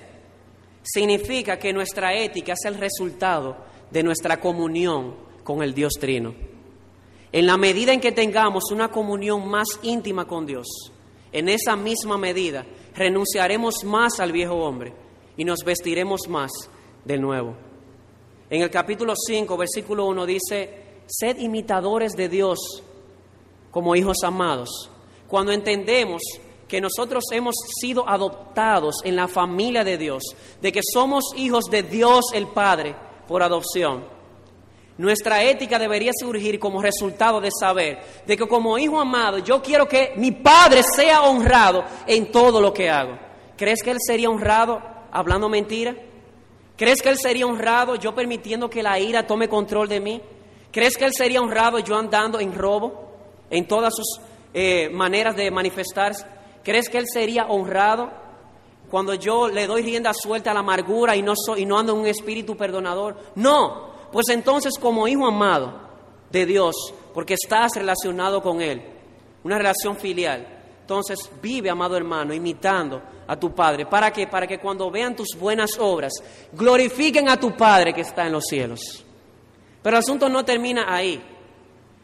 [SPEAKER 1] Significa que nuestra ética es el resultado de nuestra comunión con el Dios Trino. En la medida en que tengamos una comunión más íntima con Dios, en esa misma medida renunciaremos más al viejo hombre y nos vestiremos más del nuevo. En el capítulo 5, versículo 1 dice, sed imitadores de Dios como hijos amados. Cuando entendemos que nosotros hemos sido adoptados en la familia de Dios, de que somos hijos de Dios el Padre por adopción. Nuestra ética debería surgir como resultado de saber de que como hijo amado yo quiero que mi Padre sea honrado en todo lo que hago. ¿Crees que Él sería honrado hablando mentira? ¿Crees que Él sería honrado yo permitiendo que la ira tome control de mí? ¿Crees que Él sería honrado yo andando en robo, en todas sus eh, maneras de manifestarse? ¿Crees que Él sería honrado cuando yo le doy rienda suelta a la amargura y no, soy, y no ando en un espíritu perdonador? No, pues entonces como hijo amado de Dios, porque estás relacionado con Él, una relación filial, entonces vive, amado hermano, imitando a tu Padre. ¿Para qué? Para que cuando vean tus buenas obras, glorifiquen a tu Padre que está en los cielos. Pero el asunto no termina ahí.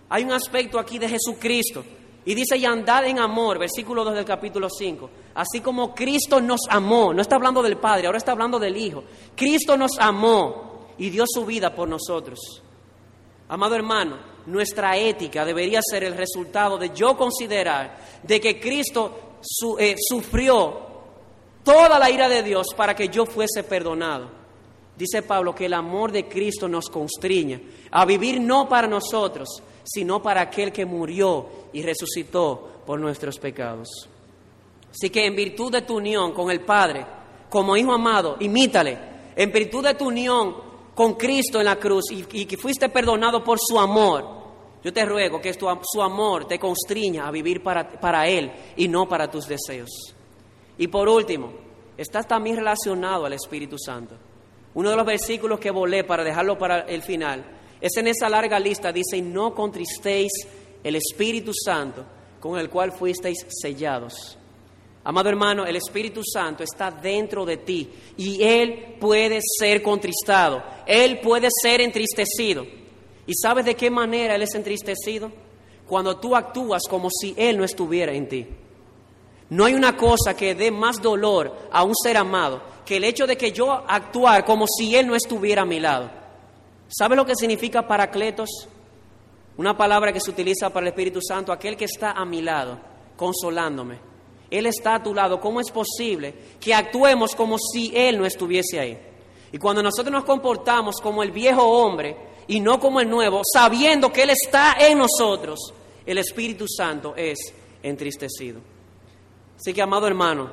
[SPEAKER 1] Hay un aspecto aquí de Jesucristo y dice, y andad en amor, versículo 2 del capítulo 5. Así como Cristo nos amó, no está hablando del Padre, ahora está hablando del Hijo. Cristo nos amó y dio su vida por nosotros. Amado hermano, nuestra ética debería ser el resultado de yo considerar de que Cristo eh, sufrió toda la ira de Dios para que yo fuese perdonado. Dice Pablo que el amor de Cristo nos constriña a vivir no para nosotros, sino para aquel que murió y resucitó por nuestros pecados. Así que en virtud de tu unión con el Padre, como hijo amado, imítale. En virtud de tu unión con Cristo en la cruz y, que fuiste perdonado por su amor, yo te ruego que su amor te constriña a vivir para, para Él y no para tus deseos. Y por último, estás también relacionado al Espíritu Santo. Uno de los versículos que volé para dejarlo para el final es en esa larga lista, dice, no contristéis el Espíritu Santo con el cual fuisteis sellados. Amado hermano, el Espíritu Santo está dentro de ti y Él puede ser contristado, Él puede ser entristecido. ¿Y sabes de qué manera Él es entristecido? Cuando tú actúas como si Él no estuviera en ti. No hay una cosa que dé más dolor a un ser amado que el hecho de que yo actuar como si Él no estuviera a mi lado. ¿Sabe lo que significa paracletos? Una palabra que se utiliza para el Espíritu Santo, aquel que está a mi lado, consolándome. Él está a tu lado. ¿Cómo es posible que actuemos como si Él no estuviese ahí? Y cuando nosotros nos comportamos como el viejo hombre y no como el nuevo, sabiendo que Él está en nosotros, el Espíritu Santo es entristecido. Así que, amado hermano,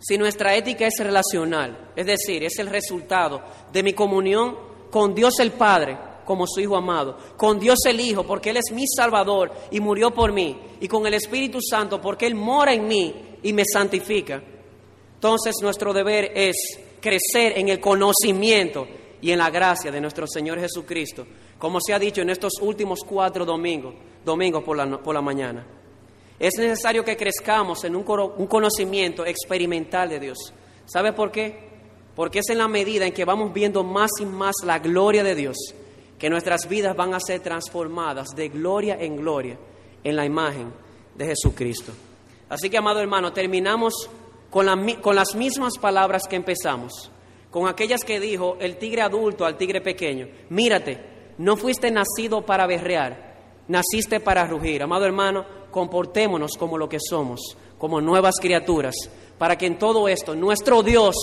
[SPEAKER 1] si nuestra ética es relacional, es decir, es el resultado de mi comunión con Dios el Padre como su Hijo amado, con Dios el Hijo porque Él es mi Salvador y murió por mí, y con el Espíritu Santo porque Él mora en mí y me santifica. Entonces nuestro deber es crecer en el conocimiento y en la gracia de nuestro Señor Jesucristo, como se ha dicho en estos últimos cuatro domingos, domingos por la, por la mañana. Es necesario que crezcamos en un, un conocimiento experimental de Dios. ¿Sabe por qué? Porque es en la medida en que vamos viendo más y más la gloria de Dios que nuestras vidas van a ser transformadas de gloria en gloria en la imagen de Jesucristo. Así que, amado hermano, terminamos con, con las mismas palabras que empezamos, con aquellas que dijo el tigre adulto al tigre pequeño. Mírate, no fuiste nacido para berrear, naciste para rugir. Amado hermano, comportémonos como lo que somos, como nuevas criaturas, para que en todo esto nuestro Dios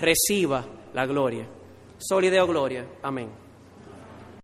[SPEAKER 1] reciba la gloria. Solideo gloria. Amén.